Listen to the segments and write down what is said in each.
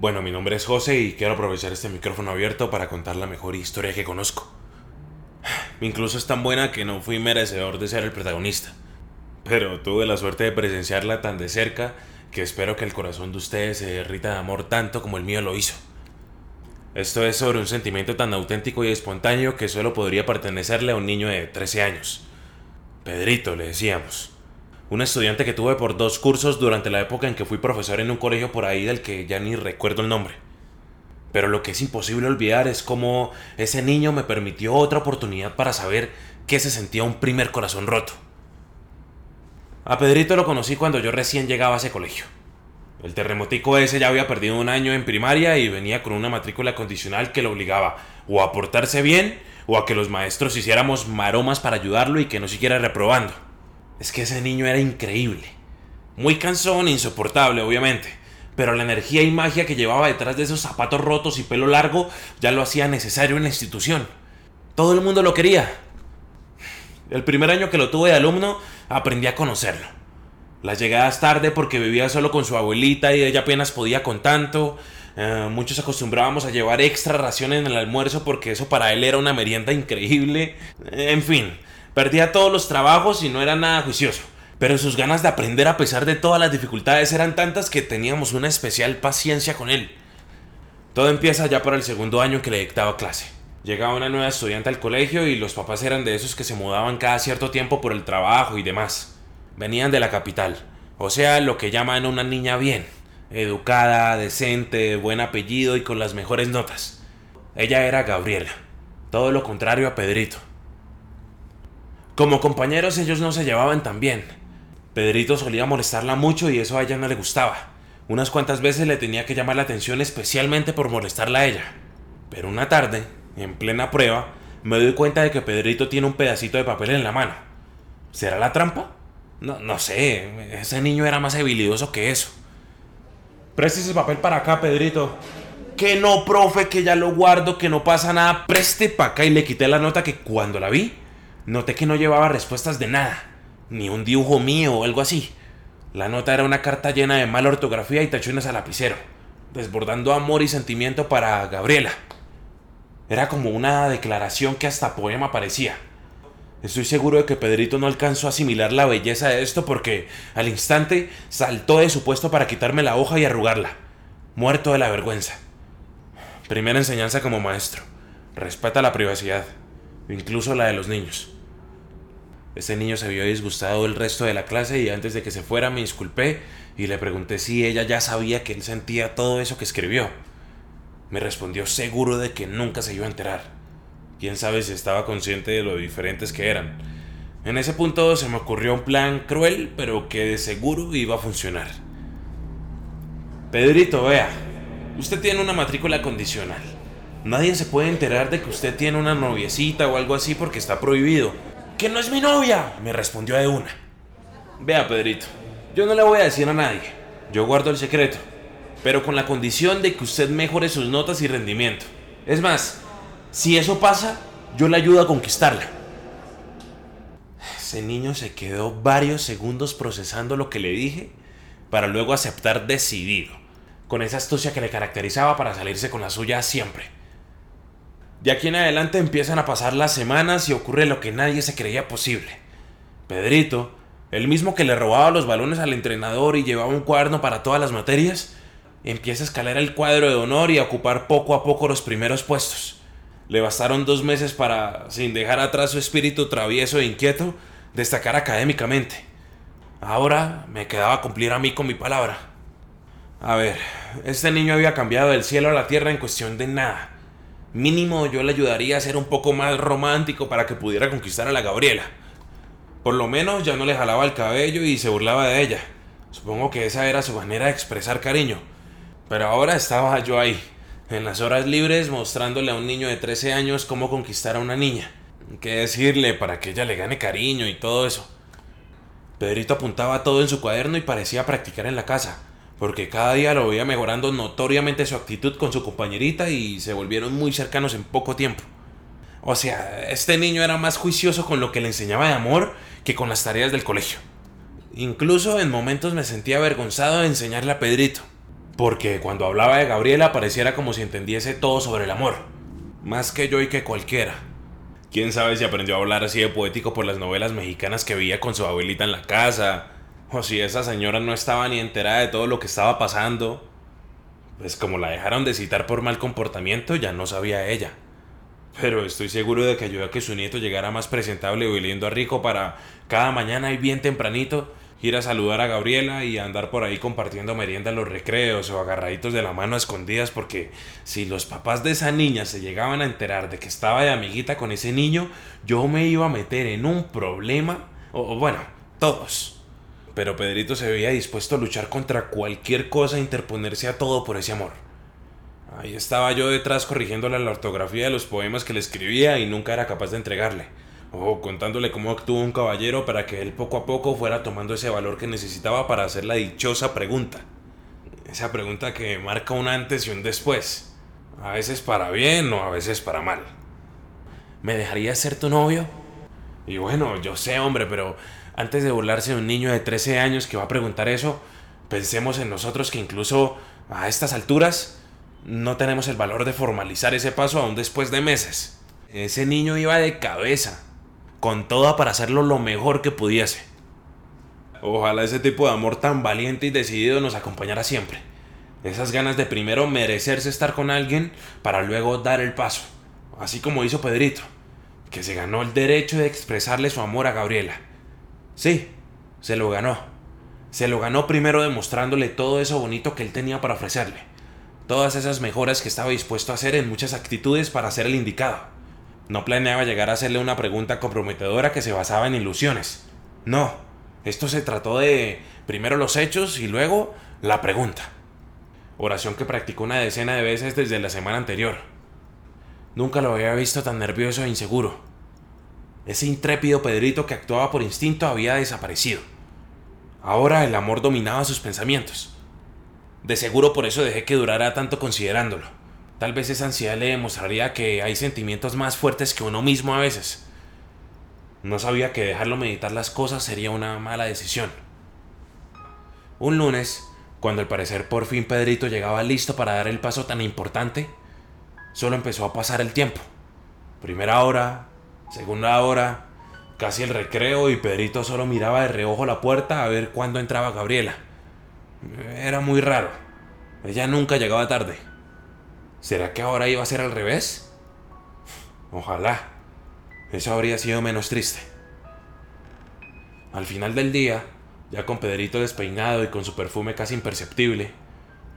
Bueno, mi nombre es José y quiero aprovechar este micrófono abierto para contar la mejor historia que conozco. Incluso es tan buena que no fui merecedor de ser el protagonista. Pero tuve la suerte de presenciarla tan de cerca que espero que el corazón de ustedes se derrita de amor tanto como el mío lo hizo. Esto es sobre un sentimiento tan auténtico y espontáneo que solo podría pertenecerle a un niño de 13 años. Pedrito, le decíamos un estudiante que tuve por dos cursos durante la época en que fui profesor en un colegio por ahí del que ya ni recuerdo el nombre. Pero lo que es imposible olvidar es cómo ese niño me permitió otra oportunidad para saber qué se sentía un primer corazón roto. A Pedrito lo conocí cuando yo recién llegaba a ese colegio. El terremotico ese ya había perdido un año en primaria y venía con una matrícula condicional que lo obligaba o a portarse bien o a que los maestros hiciéramos maromas para ayudarlo y que no siguiera reprobando. Es que ese niño era increíble. Muy cansón e insoportable, obviamente. Pero la energía y magia que llevaba detrás de esos zapatos rotos y pelo largo ya lo hacía necesario en la institución. Todo el mundo lo quería. El primer año que lo tuve de alumno, aprendí a conocerlo. Las llegadas tarde porque vivía solo con su abuelita y ella apenas podía con tanto. Eh, muchos acostumbrábamos a llevar extra raciones en el almuerzo porque eso para él era una merienda increíble. En fin, Perdía todos los trabajos y no era nada juicioso. Pero sus ganas de aprender a pesar de todas las dificultades eran tantas que teníamos una especial paciencia con él. Todo empieza ya para el segundo año que le dictaba clase. Llegaba una nueva estudiante al colegio y los papás eran de esos que se mudaban cada cierto tiempo por el trabajo y demás. Venían de la capital, o sea, lo que llaman una niña bien, educada, decente, buen apellido y con las mejores notas. Ella era Gabriela, todo lo contrario a Pedrito. Como compañeros ellos no se llevaban tan bien. Pedrito solía molestarla mucho y eso a ella no le gustaba. Unas cuantas veces le tenía que llamar la atención especialmente por molestarla a ella. Pero una tarde, en plena prueba, me doy cuenta de que Pedrito tiene un pedacito de papel en la mano. ¿Será la trampa? No, no sé, ese niño era más habilidoso que eso. Preste ese papel para acá, Pedrito. Que no, profe, que ya lo guardo, que no pasa nada. Preste para acá y le quité la nota que cuando la vi, Noté que no llevaba respuestas de nada, ni un dibujo mío o algo así. La nota era una carta llena de mala ortografía y tachones al lapicero, desbordando amor y sentimiento para Gabriela. Era como una declaración que hasta poema parecía. Estoy seguro de que Pedrito no alcanzó a asimilar la belleza de esto porque al instante saltó de su puesto para quitarme la hoja y arrugarla, muerto de la vergüenza. Primera enseñanza como maestro. Respeta la privacidad, incluso la de los niños. Ese niño se vio disgustado el resto de la clase y antes de que se fuera me disculpé y le pregunté si ella ya sabía que él sentía todo eso que escribió. Me respondió seguro de que nunca se iba a enterar. Quién sabe si estaba consciente de lo diferentes que eran. En ese punto se me ocurrió un plan cruel, pero que de seguro iba a funcionar. Pedrito, vea, usted tiene una matrícula condicional. Nadie se puede enterar de que usted tiene una noviecita o algo así porque está prohibido que no es mi novia, me respondió de una. Vea, Pedrito, yo no le voy a decir a nadie, yo guardo el secreto, pero con la condición de que usted mejore sus notas y rendimiento. Es más, si eso pasa, yo le ayudo a conquistarla. Ese niño se quedó varios segundos procesando lo que le dije para luego aceptar decidido, con esa astucia que le caracterizaba para salirse con la suya siempre. De aquí en adelante empiezan a pasar las semanas y ocurre lo que nadie se creía posible. Pedrito, el mismo que le robaba los balones al entrenador y llevaba un cuaderno para todas las materias, empieza a escalar el cuadro de honor y a ocupar poco a poco los primeros puestos. Le bastaron dos meses para, sin dejar atrás su espíritu travieso e inquieto, destacar académicamente. Ahora me quedaba cumplir a mí con mi palabra. A ver, este niño había cambiado del cielo a la tierra en cuestión de nada. Mínimo yo le ayudaría a ser un poco más romántico para que pudiera conquistar a la Gabriela. Por lo menos ya no le jalaba el cabello y se burlaba de ella. Supongo que esa era su manera de expresar cariño. Pero ahora estaba yo ahí, en las horas libres, mostrándole a un niño de 13 años cómo conquistar a una niña. ¿Qué decirle para que ella le gane cariño y todo eso? Pedrito apuntaba todo en su cuaderno y parecía practicar en la casa porque cada día lo veía mejorando notoriamente su actitud con su compañerita y se volvieron muy cercanos en poco tiempo. O sea, este niño era más juicioso con lo que le enseñaba de amor que con las tareas del colegio. Incluso en momentos me sentía avergonzado de enseñarle a Pedrito. porque cuando hablaba de Gabriela pareciera como si entendiese todo sobre el amor, más que yo y que cualquiera. Quién sabe si aprendió a hablar así de poético por las novelas mexicanas que veía con su abuelita en la casa, o si esa señora no estaba ni enterada de todo lo que estaba pasando. Pues como la dejaron de citar por mal comportamiento, ya no sabía ella. Pero estoy seguro de que ayudó a que su nieto llegara más presentable y oliendo a rico para cada mañana y bien tempranito ir a saludar a Gabriela y andar por ahí compartiendo merienda en los recreos o agarraditos de la mano a escondidas porque si los papás de esa niña se llegaban a enterar de que estaba de amiguita con ese niño, yo me iba a meter en un problema, o, bueno, todos. Pero Pedrito se veía dispuesto a luchar contra cualquier cosa e interponerse a todo por ese amor. Ahí estaba yo detrás corrigiéndole la ortografía de los poemas que le escribía y nunca era capaz de entregarle o contándole cómo actuó un caballero para que él poco a poco fuera tomando ese valor que necesitaba para hacer la dichosa pregunta. Esa pregunta que marca un antes y un después. A veces para bien o a veces para mal. ¿Me dejarías ser tu novio? Y bueno, yo sé, hombre, pero antes de burlarse de un niño de 13 años que va a preguntar eso, pensemos en nosotros que incluso a estas alturas no tenemos el valor de formalizar ese paso aún después de meses. Ese niño iba de cabeza con toda para hacerlo lo mejor que pudiese. Ojalá ese tipo de amor tan valiente y decidido nos acompañara siempre. Esas ganas de primero merecerse estar con alguien para luego dar el paso. Así como hizo Pedrito, que se ganó el derecho de expresarle su amor a Gabriela. Sí, se lo ganó. Se lo ganó primero demostrándole todo eso bonito que él tenía para ofrecerle. Todas esas mejoras que estaba dispuesto a hacer en muchas actitudes para ser el indicado. No planeaba llegar a hacerle una pregunta comprometedora que se basaba en ilusiones. No, esto se trató de primero los hechos y luego la pregunta. Oración que practicó una decena de veces desde la semana anterior. Nunca lo había visto tan nervioso e inseguro. Ese intrépido Pedrito que actuaba por instinto había desaparecido. Ahora el amor dominaba sus pensamientos. De seguro por eso dejé que durara tanto considerándolo. Tal vez esa ansiedad le demostraría que hay sentimientos más fuertes que uno mismo a veces. No sabía que dejarlo meditar las cosas sería una mala decisión. Un lunes, cuando al parecer por fin Pedrito llegaba listo para dar el paso tan importante, solo empezó a pasar el tiempo. Primera hora, segunda hora, casi el recreo y Pedrito solo miraba de reojo la puerta a ver cuándo entraba Gabriela. Era muy raro. Ella nunca llegaba tarde. ¿Será que ahora iba a ser al revés? Ojalá. Eso habría sido menos triste. Al final del día, ya con Pedrito despeinado y con su perfume casi imperceptible,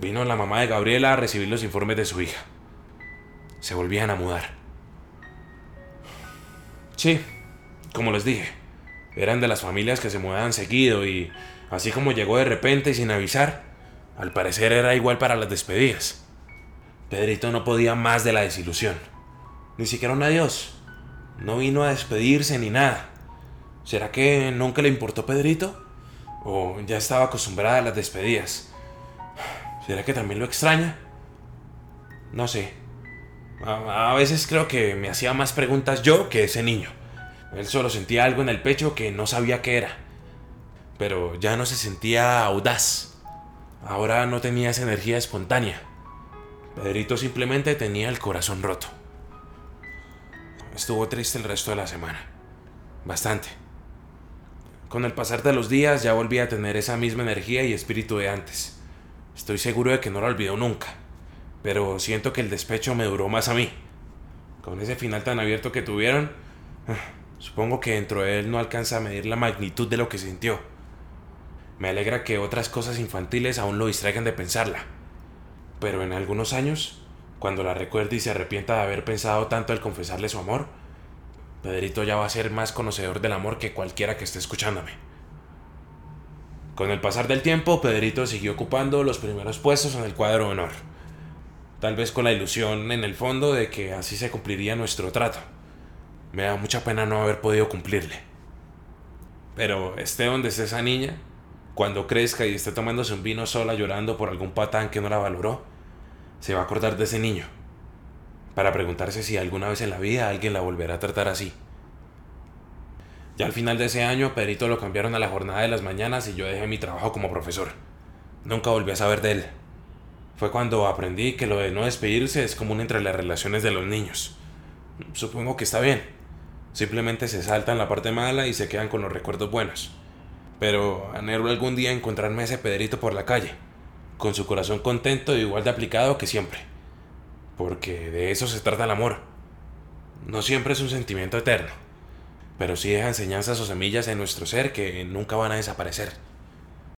vino la mamá de Gabriela a recibir los informes de su hija. Se volvían a mudar. Sí, como les dije, eran de las familias que se mudaban seguido y, así como llegó de repente y sin avisar, al parecer era igual para las despedidas. Pedrito no podía más de la desilusión. Ni siquiera un adiós. No vino a despedirse ni nada. ¿Será que nunca le importó Pedrito? ¿O ya estaba acostumbrada a las despedidas? ¿Será que también lo extraña? No sé. A, veces creo que me hacía más preguntas yo que ese niño. Él solo sentía algo en el pecho que no sabía qué era. Pero ya no se sentía audaz. Ahora no tenía esa energía espontánea. Pedrito simplemente tenía el corazón roto. Estuvo triste el resto de la semana. Bastante. Con el pasar de los días ya volví a tener esa misma energía y espíritu de antes. Estoy seguro de que no lo olvidó nunca. Pero siento que el despecho me duró más a mí. Con ese final tan abierto que tuvieron, supongo que dentro de él no alcanza a medir la magnitud de lo que sintió. Me alegra que otras cosas infantiles aún lo distraigan de pensarla pero en algunos años, cuando la recuerde y se arrepienta de haber pensado tanto al confesarle su amor, Pedrito ya va a ser más conocedor del amor que cualquiera que esté escuchándome. Con el pasar del tiempo, Pedrito siguió ocupando los primeros puestos en el cuadro honor, tal vez con la ilusión en el fondo de que así se cumpliría nuestro trato. Me da mucha pena no haber podido cumplirle. Pero esté donde esté esa niña, cuando crezca y esté tomándose un vino sola llorando por algún patán que no la valoró, se va a acordar de ese niño, para preguntarse si alguna vez en la vida alguien la volverá a tratar así. Ya al final de ese año, Pedrito lo cambiaron a la jornada de las mañanas y yo dejé mi trabajo como profesor. Nunca volví a saber de él. Fue cuando aprendí que lo de no despedirse es común entre las relaciones de los niños. Supongo que está bien. Simplemente se saltan la parte mala y se quedan con los recuerdos buenos. Pero anhelo algún día encontrarme a ese Pedrito por la calle, con su corazón contento y igual de aplicado que siempre. Porque de eso se trata el amor. No siempre es un sentimiento eterno, pero sí deja enseñanzas o semillas en nuestro ser que nunca van a desaparecer.